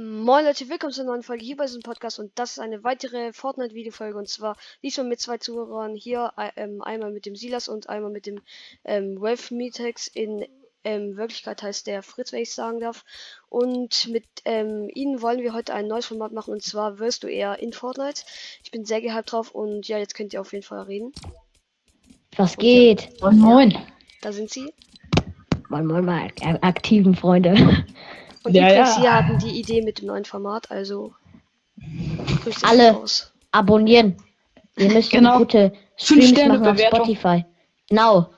Moin Leute, willkommen zur neuen Folge hier bei diesem Podcast und das ist eine weitere Fortnite-Videofolge und zwar diesmal mit zwei Zuhörern hier, äh, ähm, einmal mit dem Silas und einmal mit dem ähm, Wolf Metex. In ähm, Wirklichkeit heißt der Fritz, wenn ich sagen darf. Und mit ähm, ihnen wollen wir heute ein neues Format machen und zwar wirst du eher in Fortnite. Ich bin sehr gehypt drauf und ja, jetzt könnt ihr auf jeden Fall reden. Was geht? Moin, moin. Da sind sie. Moin, moin, mal, ak- aktiven Freunde. Und Ja, übrigens, ja. sie hatten die Idee mit dem neuen Format, also Alle. raus. Abonnieren. Ihr müsst Genau. gute Streams machen auf. Spotify. Genau.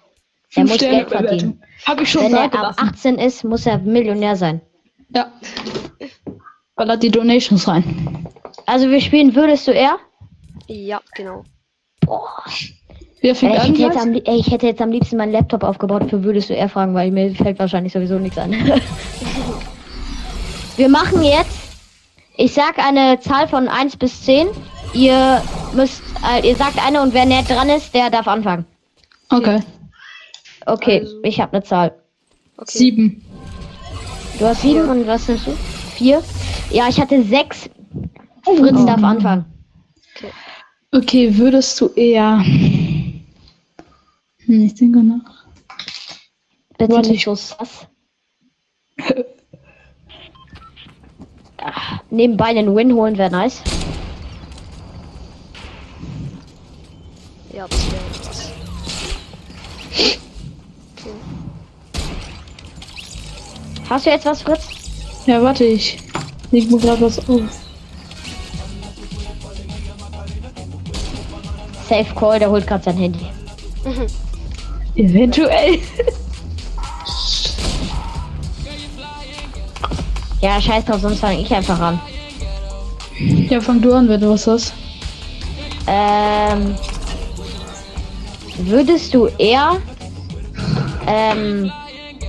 Er muss Geld verdienen. Habe ich schon Wenn er ab gelassen. 18 ist, muss er Millionär sein. Ja. Ballert die Donations rein. Also wir spielen Würdest du eher? Ja, genau. Boah. Wer Ey, fängt ich, hätte jetzt am, ey, ich hätte jetzt am liebsten meinen Laptop aufgebaut für Würdest du eher fragen, weil mir fällt wahrscheinlich sowieso nichts an. wir machen jetzt, ich sag eine Zahl von 1 bis 10. Ihr müsst, äh, ihr sagt eine und wer näher dran ist, der darf anfangen. Okay. Okay, Also- ich habe eine Zahl. Okay. Sieben. Du hast sieben und was hast du? Vier? Ja, ich hatte sechs. Fritz Oh. darf anfangen. Okay, würdest du eher. Hm, ich denke nach. Bitte Warte, nicht ich- so sass. Nebenbei einen Win holen wäre nice. Ja, das wäre was. Okay. Hast du jetzt was, Fritz? Ja, warte, ich leg mir gerade was auf. Safe Call, der holt gerade sein Handy. Eventuell. Ja, scheiß drauf, sonst fange ich einfach an. Ja, fang du an, wenn du was hast. Ähm, würdest du eher ähm,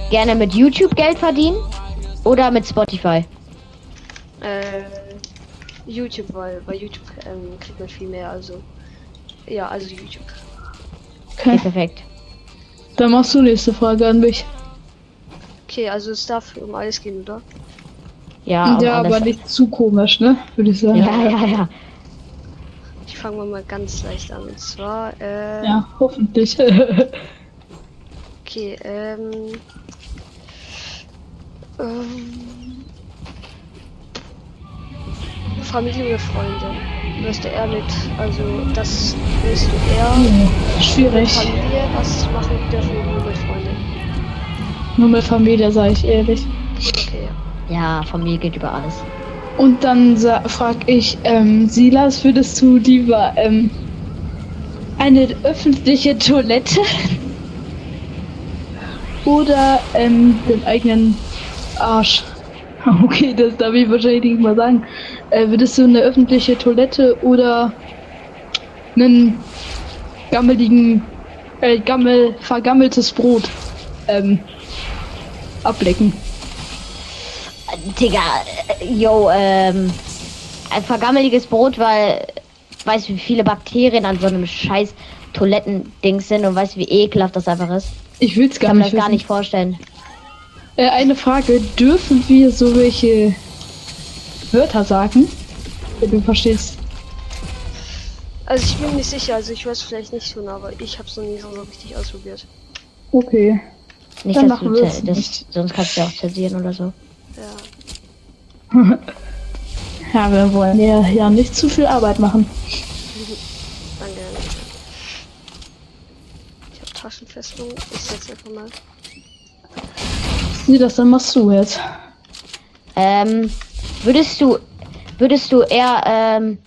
gerne mit YouTube Geld verdienen oder mit Spotify? Äh, YouTube, weil bei YouTube ähm, kriegt man viel mehr, also. Ja, also YouTube. Okay, Okay. perfekt. Dann machst du nächste Frage an mich. Okay, also es darf um alles gehen, oder? Ja, ja, aber aber nicht zu komisch, ne? Würde ich sagen. Ja, ja, ja. Ich fange mal, mal ganz leicht an. Und zwar, äh, Ja, hoffentlich. okay, ähm, ähm, Familie oder Freunde? Wirst du eher mit, also das willst du eher mit Schwierig. Familie, was machen dürfen wir nur mit Freunden? Nur mit Familie, sage ich ehrlich. Okay, Ja, Familie geht über alles. Und dann sa- frag ich, ähm, Silas, würdest du lieber ähm, eine öffentliche Toilette oder ähm, den eigenen Arsch? Okay, das darf ich wahrscheinlich nicht mal sagen. Äh, würdest du eine öffentliche Toilette oder einen gammeligen, äh, gammel, vergammeltes Brot ähm, ablecken? Digga, yo, ähm, ein vergammeliges Brot, weil weißt du, wie viele Bakterien an so einem scheiß Toilettending sind und weißt du, wie ekelhaft das einfach ist. Ich will's Ich gar kann mir nicht das gar nicht vorstellen. Äh, eine Frage, dürfen wir so welche Wörter sagen? Wenn du verstehst. also ich bin mir nicht sicher, also ich weiß vielleicht nicht schon, aber ich habe es noch nie so richtig ausprobiert. Okay. Nicht, Dann dass du, das, sonst kannst du ja auch zensieren oder so. Ja, Ja, wir wollen ja, ja nicht zu viel Arbeit machen. danke. Ich habe Taschenfestung, ich setze einfach mal. Sieh das, dann machst du jetzt. Ähm, würdest du, würdest du eher, ähm,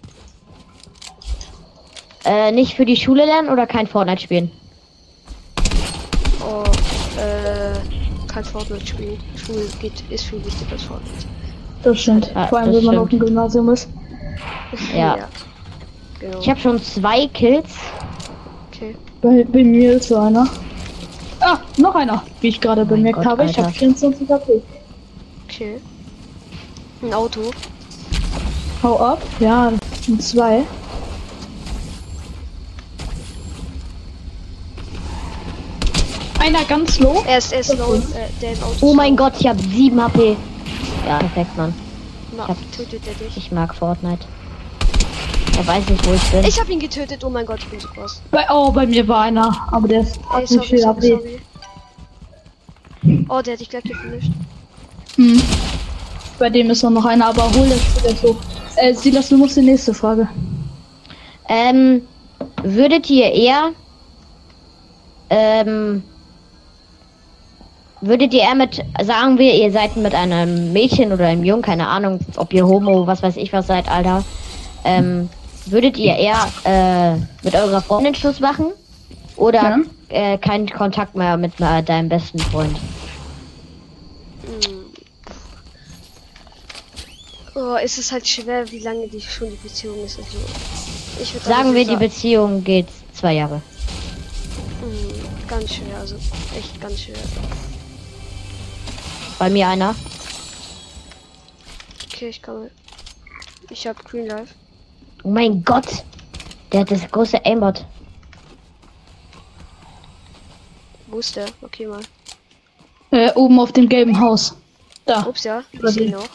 äh, nicht für die Schule lernen oder kein Fortnite spielen? Oh, äh, kein Fortnite spielen. Schule geht, ist viel wichtiger als Fortnite. Das stimmt. Ja, Vor allem, wenn man auf dem. Gymnasium ist. Ja. Genau. Ich habe schon zwei Kills. okay. Bei, bei mir ist so einer. Ah, noch einer, wie ich gerade Mein bemerkt Gott, habe. Ich habe Alter. 24 HP. Okay. Ein Auto. Hau ab. Ja, sind zwei. Einer ganz low. Er ist, er ist low, äh, der. Oh ist mein low. Gott, ich habe 7 HP. Ja, perfekt, Mann. Na, hab- tötet er dich. Ich mag Fortnite. Er weiß nicht, wo ich bin. Ich hab ihn getötet. Oh mein Gott, ich bin so krass. Bei, oh, bei mir war einer, aber der ist Ey, sorry, viel sorry, sorry. Oh, der hat dich gleich gefinisht. Hm. Bei dem ist noch einer, aber hol das später so. Äh, Silas, du musst die nächste Frage. Ähm, würdet ihr eher, ähm, würdet ihr eher mit, sagen wir, ihr seid mit einem Mädchen oder einem Jungen, keine Ahnung, ob ihr Homo, was weiß ich was seid, Alter, ähm, würdet ihr eher, äh, mit eurer Freundin Schluss machen? Oder, Ja. äh, keinen Kontakt mehr mit äh, deinem besten Freund? Hm. Oh, es ist halt schwer, wie lange die schon die Beziehung ist. Also, ich würde Sagen wir, die sagen, Beziehung geht zwei Jahre. Hm, ganz schwer, also echt ganz schwer. Bei mir einer. Okay, ich komme. Ich hab Green Life. Oh mein Gott! Der hat das große Aimbot. Wo ist der? Okay, mal. Äh, oben auf dem gelben Haus. Da. Ups, ja. Ich sehe die? noch.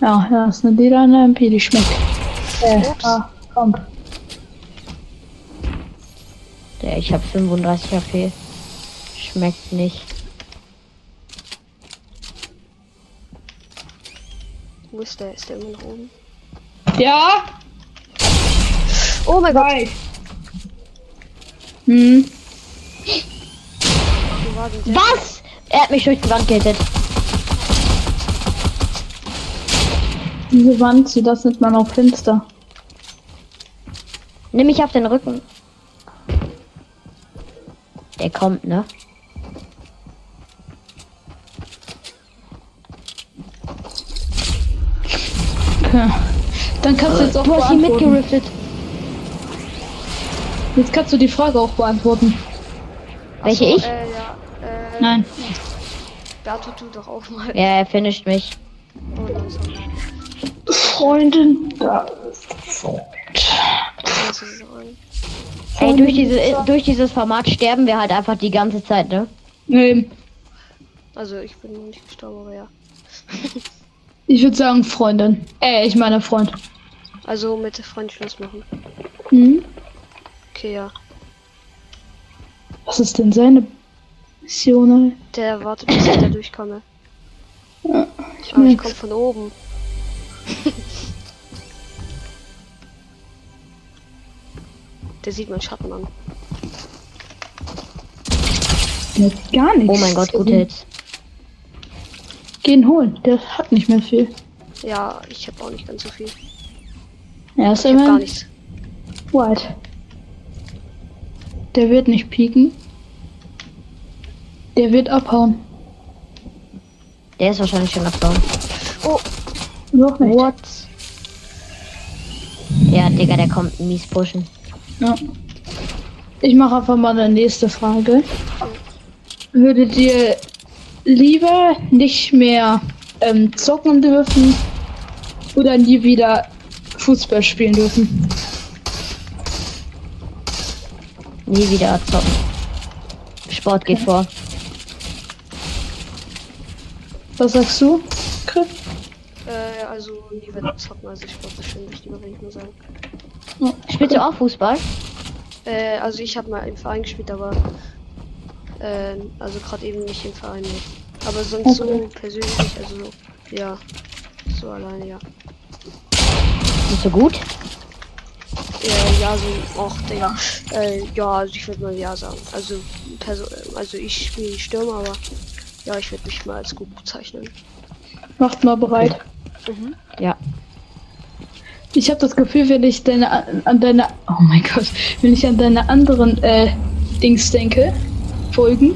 Ja, ja, ist eine Leder eine MP, die schmeckt. Äh, Ups. ah, komm. Der, ich habe 35 HP. Schmeckt nicht. Wo ist der? Ist der immer noch oben? Ja, Oh mein Gott! Hm. Was? Er hat mich durch die Wand gehittet. Diese Wand, sie das nennt man auch Fenster. Nimm mich auf den Rücken. Der kommt, ne? Okay. Dann kannst du jetzt auch Du hast ihn mitgeriftet. Jetzt kannst du die Frage auch beantworten. Welche Achso, ich? Äh, ja. Äh, Nein. Beato, du doch auch mal. Ja, er finisht mich. Oh, sorry. Freundin. Du sagen? Ey, durch, diese, durch dieses Format sterben wir halt einfach die ganze Zeit, ne? Nee, Also, ich bin nicht gestorben, aber ja. ich würde sagen Freundin. Äh, ich meine Freund. Also, mit Freund Schluss machen. Hm? Okay, ja. Was ist denn seine Mission? Der wartet, bis ich da durchkomme. Ja, ich Aber ich komme von oben. Der sieht meinen Schatten an. Der hat gar nichts. Oh mein Gott, gute Hits. Gehen holen. Der hat nicht mehr viel. Ja, ich habe auch nicht ganz so viel. Er ist Ich habe gar nichts. white. Der wird nicht pieken. Der wird abhauen. Der ist wahrscheinlich schon abgehauen. Oh, Noch nicht. What? Ja, Digga, der kommt mies pushen. Ja. Ich mache einfach mal eine nächste Frage. Würdet ihr lieber nicht mehr ähm, zocken dürfen oder nie wieder Fußball spielen dürfen? Nie wieder zocken. Sport geht vor. Was sagst du? Chris? äh, also nie wieder zocken. Also, das ist schon wichtiger, wenn ich nur sagen. Spielst du auch Fußball? Äh, also, ich habe mal im Verein gespielt, aber. Äh, also, gerade eben nicht im Verein. Nee. Aber sonst so Okay. persönlich, also so. Ja. So alleine, ja. Nicht so gut? Äh, ja, so, auch, Digga. Äh, ja, also ich würde mal ja sagen. Also, Perso also ich spiele Stürmer, aber ja, ich würde mich mal als gut bezeichnen. Macht mal bereit. Mhm. Ja. Ich habe das Gefühl, wenn ich deine an deine oh mein Gott, wenn ich an deine anderen äh, Dings denke, Folgen,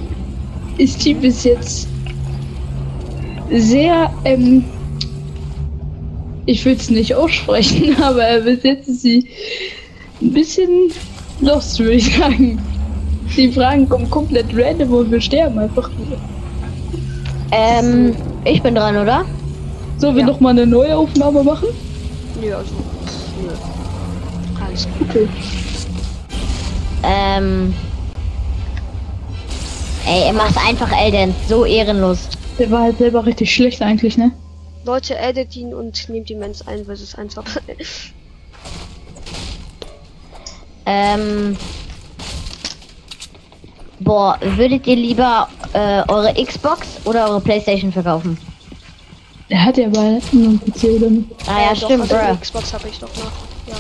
ist die bis jetzt sehr ähm, ich will es nicht aussprechen, aber bis jetzt ist sie ein bisschen lost, würde ich sagen. Die Fragen kommen komplett random und wir sterben einfach nur. Ähm, ich bin dran, oder? Sollen wir Ja. noch mal eine neue Aufnahme machen? Nö, also. Nö. Alles gut. Okay. Ähm. Ey, er macht einfach Elden. So ehrenlos. Der war halt selber richtig schlecht eigentlich, ne? Leute, addet ihn und nehmt ihn Mens ein, weil es ist einfach. Ähm. Boah, würdet ihr lieber äh, eure Xbox oder eure Playstation verkaufen? Er hat ja bei einem PC oder nicht. Ah ja, Äh, doch, stimmt, also bruh. die Xbox habe ich doch noch. Ja.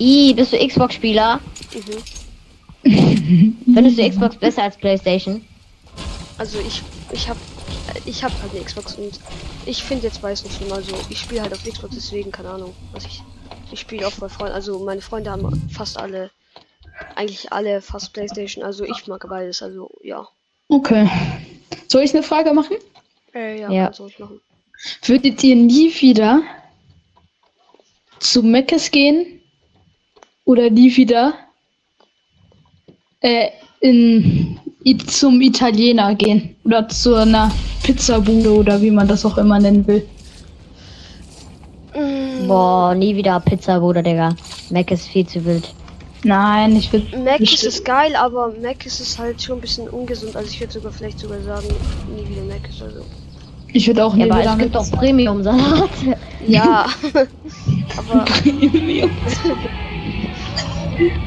I, bist du Xbox-Spieler? Mhm. Findest du Xbox besser als Playstation? Also ich, ich habe, ich habe halt eine Xbox und ich finde jetzt weiß nicht schlimm. Also ich spiele halt auf Xbox, deswegen keine Ahnung, was ich. Ich spiele auch bei Freunden. Also meine Freunde haben fast alle, eigentlich alle fast PlayStation. Also ich mag beides. Also ja. Okay. Soll ich eine Frage machen? Äh, ja, Ja. machen. Würdet ihr nie wieder zu Meckes gehen? Oder nie wieder äh, in, i- zum Italiener gehen? Oder zu einer Pizzabude oder wie man das auch immer nennen will? Mm, Boah, nie wieder Pizza, Bruder, Digga. Mac ist viel zu wild. Nein, ich würde. Mac ist es geil, aber Mac ist es halt schon ein bisschen ungesund. Also ich würde sogar vielleicht sogar sagen, nie wieder Mac ist also. Ich würde auch nie Ja, aber wieder es gibt doch Premium-Salat. Ja. aber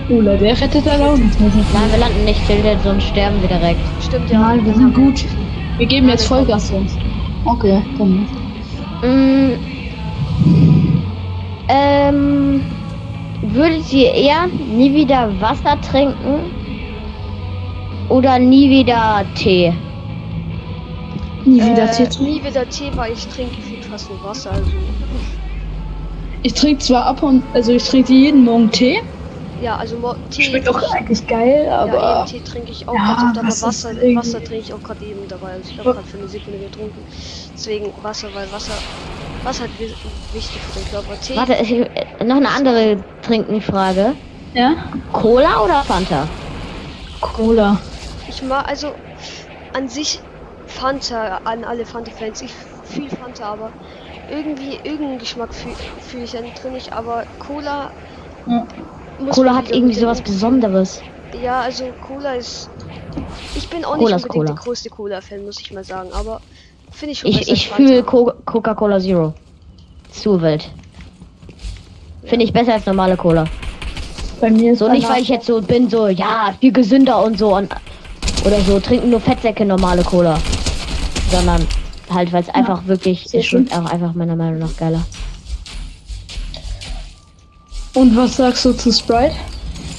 Ula, der rettet erlauben. Nein, wir landen nicht tilted, sonst sterben wir direkt. stimmt ja. Nein, wir sind gut. Wir geben jetzt Vollgas sonst. Okay, dann. Mm, ähm, würdet ihr eher nie wieder Wasser trinken oder nie wieder Tee? Nie wieder äh, Tee trinken. Nie wieder Tee, weil ich trinke viel fast nur Wasser. Also Ich trinke zwar ab und also ich trinke jeden Morgen Tee. Ja, also Tee. Schmeckt auch eigentlich geil, ja, aber eben, Tee trinke ich auch Ja, oft, aber Wasser Wasser, ist irgendwie- Wasser trinke ich auch gerade eben dabei. Also ich habe gerade für eine Sekunde getrunken. Deswegen Wasser, weil Wasser, Wasser hat wi- wichtig für den Körper. Tee. Warte, ich, äh, noch eine andere Trinkenfrage. ja, Cola oder Fanta? Cola. Ich mag also an sich Fanta, an alle Fanta-Fans. Ich fühle Fanta, aber irgendwie irgendeinen Geschmack fühle fühl ich dann drin nicht. Aber Cola. Ja. Muss Cola hat irgendwie sowas Besonderes. Ja, also Cola ist. Ich bin auch Cola nicht ist unbedingt Cola. der größte Cola-Fan, muss ich mal sagen. Aber finde ich schon Ich, ich fühle. Co Coca-Cola Zero. Zu wild. Finde ich besser als normale Cola. Bei mir ist So nicht, weil ich jetzt so bin, so, ja, viel gesünder und so. Und, oder so, trinken nur Fettsäcke normale Cola. Sondern halt, weil es einfach wirklich, es schmeckt auch einfach meiner Meinung nach geiler. Und was sagst du zu Sprite?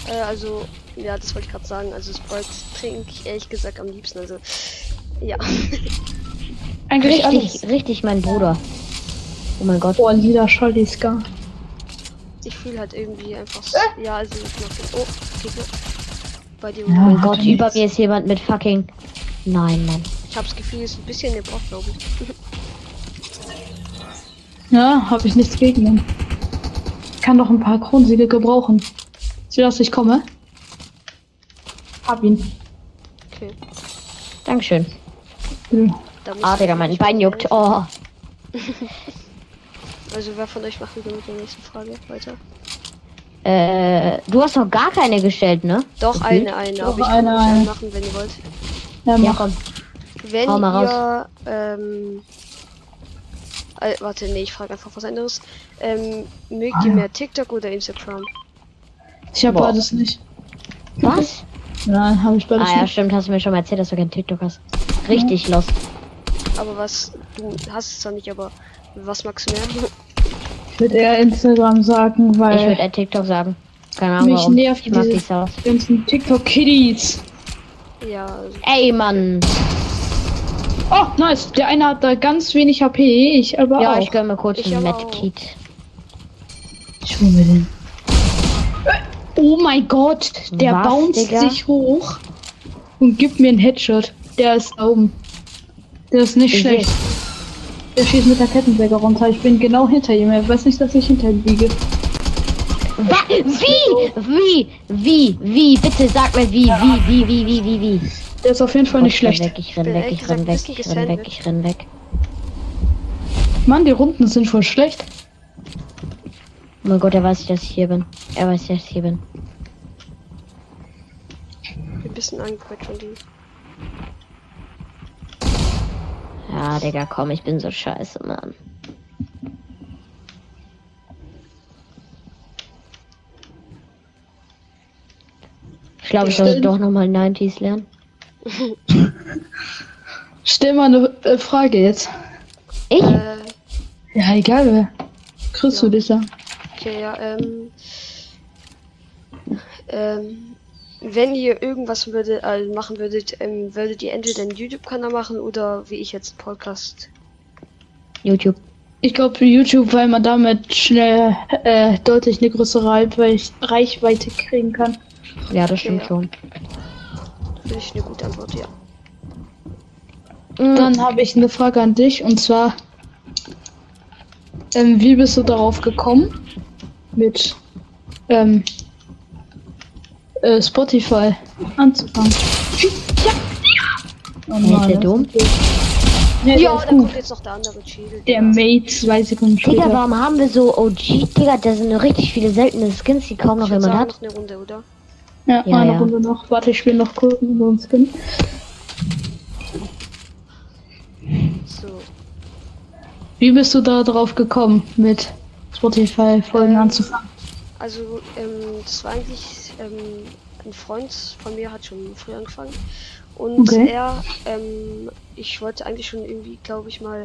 Äh, also, ja, das wollte ich gerade sagen. Also Sprite trinke ich ehrlich gesagt am liebsten. Also, ja. Eigentlich alles. Richtig, richtig mein Bruder. Oh mein Gott. Boah, lila Scholliska. Ich fühle halt irgendwie einfach. so- Ja, also ich mag den. Oh, Hilfe. Bei dir. Ja. Oh mein hat Gott, er über nichts. mir ist jemand mit fucking. Nein, Mann. Ich habe das Gefühl, es ist ein bisschen Bot, glaube ich. Ja, habe ich nichts gegen ihn. Kann doch ein paar Kronsiege gebrauchen. Sieh, dass ich komme. Hab ihn. Okay. Dankeschön. Ja. Ah, ich Digga, mein nicht Bein juckt. Oh. Also wer von euch macht mit der nächsten Frage weiter? Äh, du hast noch gar keine gestellt, ne? Doch, Okay. eine, eine. Doch, aber ich kann eine, machen, wenn ihr wollt. Ja, Ja, mach. komm. Wenn Hau mal ihr, ähm, äh, warte, nee, ich frage einfach was anderes. Ähm, mögt Ah, ihr ja. mehr TikTok oder Instagram? Ich hab Boah. beides nicht. Was? Nein, habe ich beides Ah ja, nicht. stimmt, hast du mir schon mal erzählt, dass du kein TikTok hast. Richtig lost. Aber was, du hast es zwar nicht, aber was magst du mehr? Ich würde eher Instagram sagen, Ich weil würde eher TikTok sagen. Keine Ahnung Mich warum. nervt Ich mag diese- die Sounds. die ganzen TikTok-Kiddies. ja, also, Ey, Mann. Oh, nice. Der eine hat da ganz wenig HP, ich aber Ja, auch. ich gönn mir kurz Ich auch. Medkit. Ich hol mir den. Oh mein Gott, der Was, bounced Digga? sich hoch und gibt mir einen Headshot. Der ist da oben. Der ist nicht Ich schlecht. Der schießt mit der Kettensäge runter. Ich bin genau hinter ihm. Er weiß nicht, dass ich hinter ihm liege. Wa wie? Wie? Wie? Wie? Bitte sag mir wie, wie, wie, wie, wie, wie, wie. Der ist auf jeden Fall nicht ich renn schlecht. weg, ich renn weg, ich renn weg, ich renn weg, ich renn weg. Mann, die Runden sind voll schlecht. Oh mein Gott, er weiß nicht, dass ich hier bin. Er weiß nicht, dass ich hier bin. ein bisschen angequetscht von dir. Ja, Ah, Digga, komm, ich bin so scheiße, Mann. Ich glaube, ich sollte doch nochmal 90s lernen. Stell mal eine äh, Frage jetzt. Ich? Äh, Ja, egal wer. Kriegst du dich ja. okay, ja, ähm. Ähm. Wenn ihr irgendwas würde, äh, machen würdet, ähm, würdet ihr entweder einen YouTube-Kanal machen oder wie ich jetzt einen Podcast. YouTube. Ich glaube für YouTube, weil man damit schnell äh, deutlich eine größere Reichweite, Reichweite kriegen kann. Ja, das stimmt Ja. schon. Finde ich eine gute Antwort, ja. Mm, Dann habe ich eine Frage an dich und zwar, ähm, wie bist du darauf gekommen, mit ähm, äh, Spotify anzufangen? Ja. Oh Hey, ist der dumm? Ja, Ja, da kommt jetzt noch der andere Schädel. Der Mate zwei Sekunden Digga, später. warum haben wir so OG? Digga, da sind richtig viele seltene Skins, die kaum noch jemand hat. noch eine Runde, oder? Ja, Ja, eine ja. Runde noch. Warte, ich spiele noch kurz so ein Skin. So. Wie bist du da drauf gekommen, mit Spotify-Folgen Ähm, anzufangen? Also, ähm, das war eigentlich, ähm, ein Freund von mir hat schon früh angefangen. Und Okay. er, ähm, ich wollte eigentlich schon irgendwie, glaube ich, mal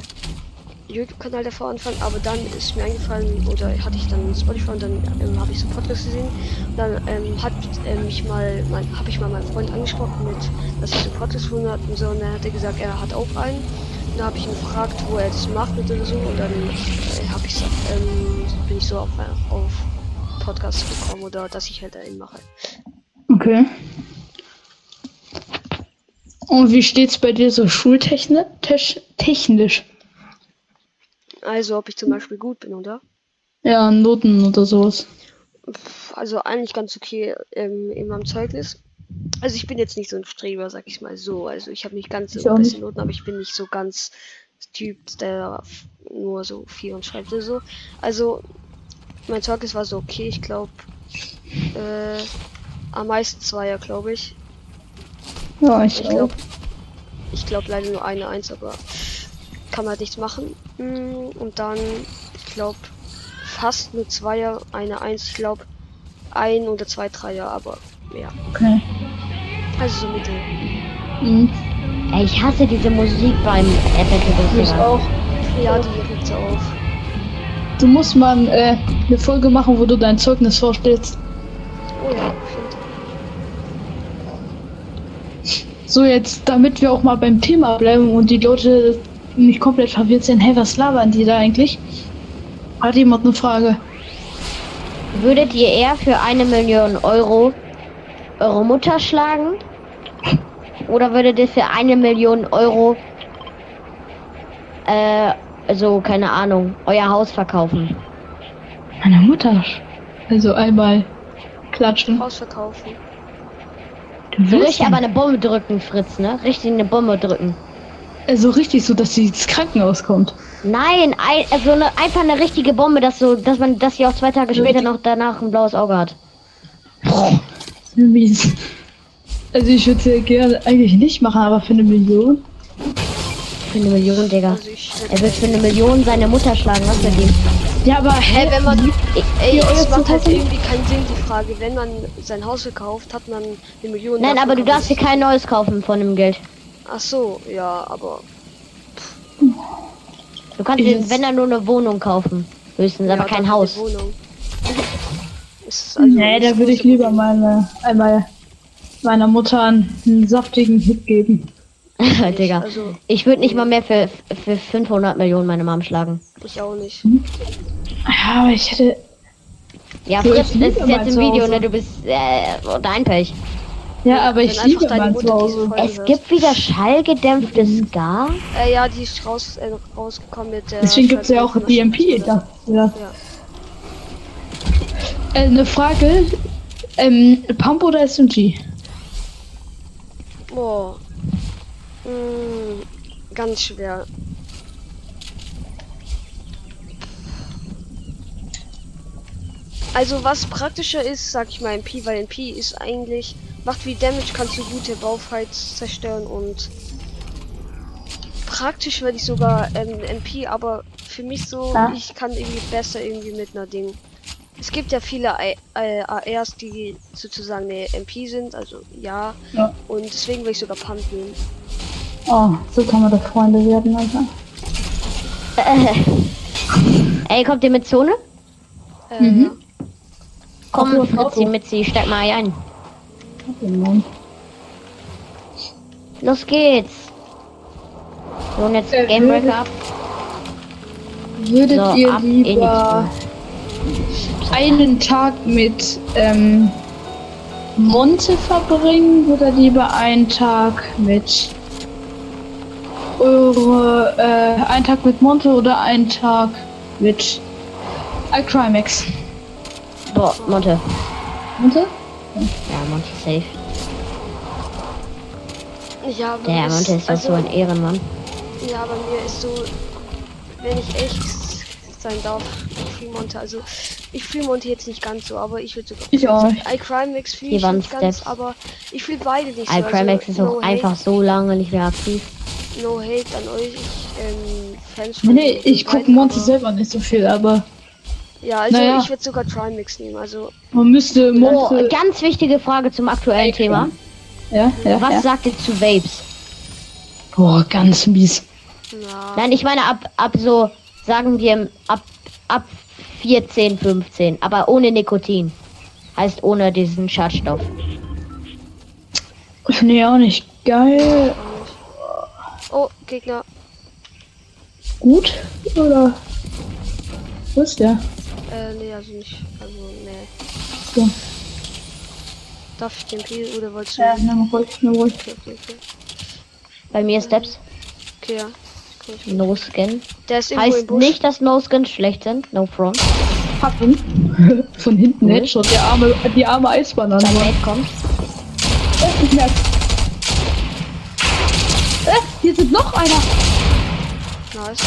YouTube-Kanal davor anfangen, aber dann ist mir eingefallen, oder hatte ich dann Spotify und dann ähm, habe ich so Podcast gesehen. Und dann ähm, hat ähm, mich mal, habe ich mal meinen Freund angesprochen mit, dass er so Podcast gefunden hat und so. Und dann hat er gesagt, er hat auch einen. Und dann habe ich ihn gefragt, wo er das macht oder so. Und dann äh, habe ich, ähm, bin ich so auf, auf Podcast gekommen oder dass ich halt einen mache. Okay. Und wie steht's bei dir so schultechnisch? Also, ob ich zum Beispiel gut bin, oder? Ja, Noten oder sowas. Also eigentlich ganz okay ähm, in meinem Zeugnis. Also ich bin jetzt nicht so ein Streber, sag ich mal so. Also ich habe nicht ganz so beste nicht. Noten, aber ich bin nicht so ganz Typ, der nur so vier und schreibt oder so. Also mein Zeugnis war so okay, ich glaube äh, am meisten Zweier, glaube ich. Ja, ich, Ich glaube, ich glaube leider nur eine Eins, aber kann man halt nichts machen. Und dann, ich glaube, fast nur Zweier, eine Eins, ich glaube, ein oder zwei Dreier, aber ja. Okay. Also so Mittel. Mhm. Ich hasse diese Musik beim Epic Ich auch. Ja, die regt auf. Du musst mal äh, eine Folge machen, wo du dein Zeugnis vorstellst. Oh ja, stimmt. So, jetzt, damit wir auch mal beim Thema bleiben und die Leute nicht komplett verwirrt sind, hey, was labern die da eigentlich? Hat jemand eine Frage? Würdet ihr eher für eine Million Euro eure Mutter schlagen? Oder würdet ihr für eine Million Euro, äh, also keine Ahnung, euer Haus verkaufen? Meine Mutter. Also einmal klatschen. Haus verkaufen. Du So willst richtig aber eine Bombe drücken, Fritz, ne? Richtig eine Bombe drücken. Also richtig so, dass sie ins Krankenhaus kommt. Nein, ein, also eine, einfach eine richtige Bombe, dass so, dass man, dass sie auch zwei Tage später noch danach ein blaues Auge hat. Mies. Also ich würde es ja gerne eigentlich nicht machen, aber für eine Million. Für eine Million, Digga. Also ich. Er wird für eine Million seine Mutter schlagen, was ihm? Ja, aber Hä, hä, wenn man. Ey, Ja, es macht halt irgendwie keinen Sinn, die Frage. Wenn man sein Haus verkauft, hat man eine Million. Nein, aber du darfst dir kein neues kaufen von dem Geld. Ach so, ja, aber. Du kannst dir, wenn dann nur eine Wohnung kaufen. Höchstens, aber ja, kein dann Haus. Ist also nee, da würde ich lieber meine, einmal meiner Mutter einen saftigen Hit geben. Digga. Also, Ich würde nicht mal mehr für, für 500 Millionen meine Mom schlagen. ich auch nicht. Ja, aber ich hätte. Ja, So, Fritz, das ist jetzt im Video, ne? Du bist äh, dein Pech. Ja, aber ich liebe deine Mutter Es gibt wieder schallgedämpftes Ska. Äh, ja, die ist raus, äh, rausgekommen mit der. Deswegen gibt es ja auch DMP. ja. Ja. Äh, eine Frage. Ähm, Pump oder SMG? Boah. Mm, ganz schwer. Also was praktischer ist, sag ich mal MP, weil MP ist eigentlich, macht wie Damage, kannst du gute Baufights zerstören und praktisch würde ich sogar ähm, MP, aber für mich so, Ja. ich kann irgendwie besser irgendwie mit einer Ding. Es gibt ja viele I äh, ARs, die sozusagen eine MP sind, also ja. Ja. Und deswegen will ich sogar Pump nehmen. Oh, so kann man doch Freunde werden, Alter. Äh. Ey, kommt ihr mit Zone? Äh, Mhm. Komm, Fritzi, mit sie, steig mal ein. Genau. Los geht's. So, und jetzt Äh, Game Breaker ab. Würdet So, ihr ab lieber einen Tag mit ähm, Monte verbringen oder lieber einen Tag mit eure äh, einen Tag mit Monte oder einen Tag mit iCrimex? Boah, Monte. Monte? Ja, Monte safe. Ja, aber Der Monte ist doch also, so ein Ehrenmann. Ja, bei mir ist so, wenn ich echt sein darf, Freemonte. Also ich Freemonte jetzt nicht ganz so, aber ich würde sogar. Ich auch. iCrimex fühle ich waren nicht ganz, aber ich fühle beide nicht so. iCrimex also, ist auch no einfach so lange nicht mehr aktiv. Hate, no hate an euch, ähm, Fans Nee, nee, ich gucke Monte selber nicht so viel, aber Ja, also Naja. ich würde sogar Trimix nehmen. Also man müsste Oh, ganz wichtige Frage zum aktuellen Thema. Ja, ja, Was ja. sagt ihr zu Vapes? Boah, ganz mies. na, Nein, ich meine ab, ab so, sagen wir ab, ab 14, 15, aber ohne Nikotin. Heißt ohne diesen Schadstoff. Finde ich auch nicht geil. oh Gegner. Gut oder? Wo ist der? Äh, nee, also nicht. Also nee. So. Darf ich den Pil oder wolltest du? Ja, nimm ruhig, nimm ruhig. Okay, okay, okay. Bei mir Steps, Okay, ja. No Skin. Der ist Heißt nicht, dass No Skins schlecht sind. No front. Hab ihn. Von hinten. Headshot, der arme, die arme Eisbanane. Dein Mann. Mate kommt. Äh, ich merk's. Äh, hier sind noch einer. Nice.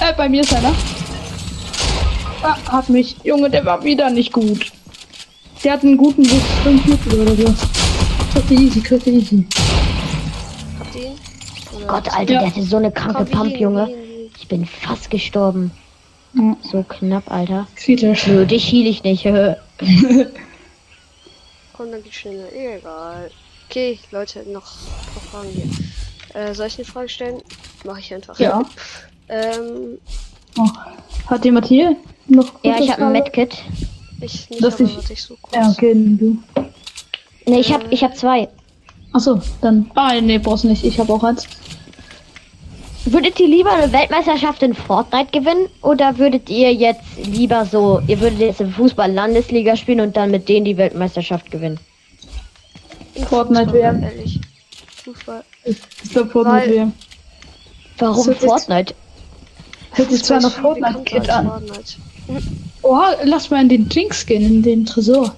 Äh, bei mir ist einer. Ah, hat mich. Junge, der war wieder nicht gut. Der hat einen guten bis 5 Mittel oder so. Kriegt easy, kriegt easy. Habt ihr ihn? Oder- Gott, Alter, Ja. der hatte so eine kranke Komm, Pump, Junge. Ich bin fast gestorben. Ja, So knapp, Alter. kritisch. Nö, dich heal ich nicht. Komm, dann geht's schneller. Egal. Okay, Leute, noch, noch Fragen hier. Äh, soll ich eine Frage stellen? Mache ich einfach. Ja. Ähm, Oh. Hat jemand hier noch Ja, ich habe ein? Medkit. ich nicht, Das aber ich- ich so kurz. Ja, okay, du. Ne, ich hab, ich hab zwei. Achso, dann. Ah, nee, brauchst nicht. Ich habe auch eins. Würdet ihr lieber eine Weltmeisterschaft in Fortnite gewinnen oder würdet ihr jetzt lieber so, ihr würdet jetzt im Fußball Landesliga spielen und dann mit denen die Weltmeisterschaft gewinnen? In Fortnite WM. Ehrlich. Fußball. Ich glaube, Fortnite WM. Warum Fortnite? Hört sich zwar noch Fortnite-Kit an. Fortnite. Oha, lass mal in den Drinks gehen, in den Tresor.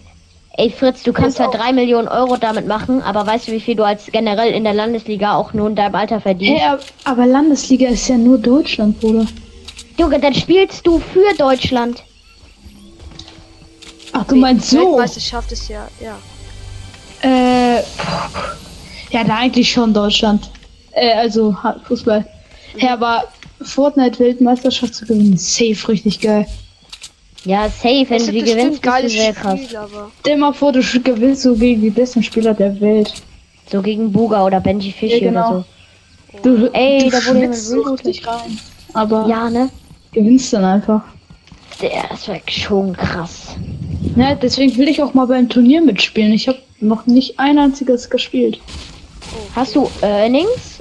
Ey Fritz, du kannst zwar auf. drei Millionen Euro damit machen, aber weißt du, wie viel du als generell in der Landesliga auch nur in deinem Alter verdienst? Hey, ab- aber Landesliga ist ja nur Deutschland, Bruder. Junge, dann spielst du für Deutschland. Ach, du meinst so? Weltmeisterschaft ist ja, ja. Äh, ja, da eigentlich schon Deutschland. Äh, also Fußball. Ja, aber Fortnite-Weltmeisterschaft zu gewinnen, safe richtig geil. Ja, safe, wenn du die gewinnst, bist du sehr krass. Stell mal vor, du gewinnst so gegen die besten Spieler der Welt. So gegen Buga oder Benji Fischi Ja, genau. oder Du, Ey, du da wurde jemand so richtig rein. Aber so. Ja, ne? gewinnst dann einfach. Der, das wäre schon krass. Ja, deswegen will ich auch mal beim Turnier mitspielen. Ich habe noch nicht ein einziges gespielt. Hast du Earnings?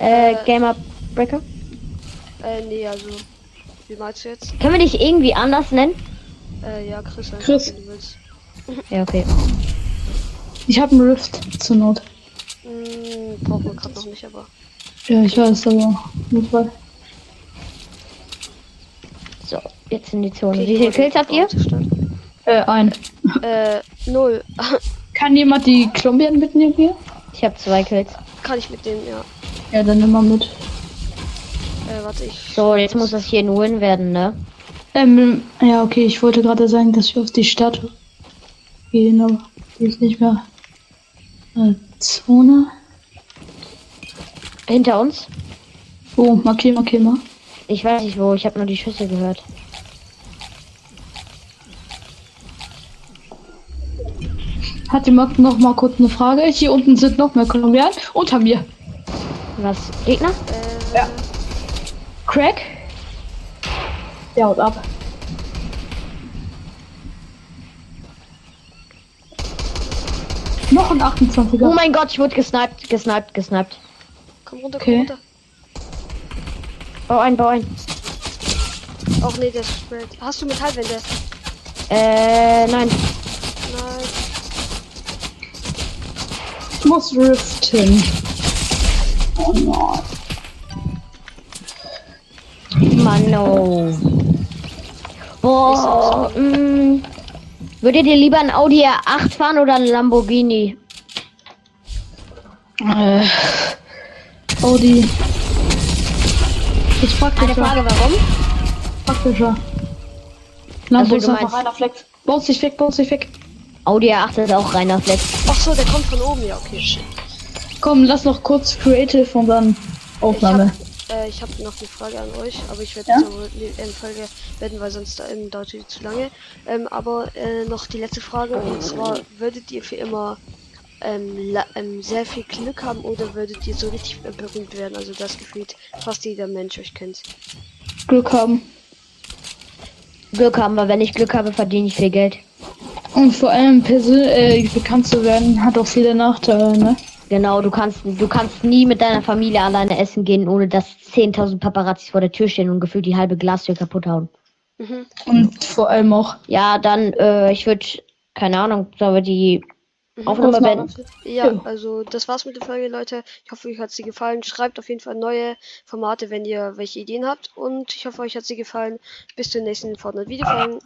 Äh, Äh. Gamer Breaker? Äh, nee, also. Wie meinst du jetzt? Können wir dich irgendwie anders nennen? Äh, ja, Chris, Chris. wenn du willst. Ja, okay. Ich habe einen Rift zur Not. Hm, brauchen wir gerade noch nicht, aber. Ja, ich weiß, aber Notfall. So, jetzt in die Zone. Okay, Wie viele Kills habt ihr? Äh, ein. Äh, null. Kann jemand die Klombeeren mitnehmen hier? Ich habe zwei Kills. Kann ich mit dem, ja. Ja, dann nimm mal mit. Äh, warte, ich. So, jetzt muss das hier ein Win werden, ne? Ähm, ja, okay, ich wollte gerade sagen, dass wir auf die Stadt gehen, aber die ist nicht mehr äh, Zone. Hinter uns. Oh, markier, markier mal. Ich weiß nicht wo, ich habe nur die Schüsse gehört. Hat jemand noch mal kurz eine Frage? Hier unten sind noch mehr Kolumbianer. Unter mir. Was? Gegner? Äh, Ja. Crack. Der haut ab. Noch ein 28er. Oh mein Gott, ich wurde gesniped, gesniped, gesniped. Komm runter, Okay. komm runter. Bau ein, bau ein. Auch nee, der Spread. Hast du Metallwände? Äh, nein. Nein. Ich muss riften. Oh nein. Mann, no. Boah, mm, würdet ihr lieber ein Audi R8 fahren oder ein Lamborghini? Äh, Audi. Ich frag Eine. Frage, warum? Praktischer. Lambo Also, ist einfach reiner Flex. Baut sich weg, baut sich weg. Audi R8 ist auch reiner Flex. Ach so, der kommt von oben. Ja, okay. shit. Komm, lass noch kurz Creative und dann Aufnahme. Habe äh, ich hab noch eine Frage an euch, aber ich werde Ja? jetzt in Folge werden, weil sonst ähm, dauert die zu lange. Ähm, aber äh, noch die letzte Frage und zwar würdet ihr für immer ähm, la- ähm, sehr viel Glück haben oder würdet ihr so richtig äh, berühmt werden? Also das gefühlt fast jeder Mensch euch kennt. Glück haben. Glück haben, weil wenn ich Glück habe, verdiene ich viel Geld. Und vor allem persö- äh, bekannt zu werden, hat auch viele Nachteile, ne? Genau, du kannst, du kannst nie mit deiner Familie alleine essen gehen, ohne dass 10.000 Paparazzis vor der Tür stehen und gefühlt die halbe Glastür kaputt hauen. Mhm. Und vor allem auch Ja, dann, äh, ich würde, keine Ahnung, sollen wir die Aufnahme Aufnahme. beenden? Ja, Ja. also das war's mit der Folge, Leute. Ich hoffe, euch hat sie gefallen. Schreibt auf jeden Fall neue Formate, wenn ihr welche Ideen habt. Und ich hoffe, euch hat sie gefallen. Bis zur nächsten Fortnite-Videofolge.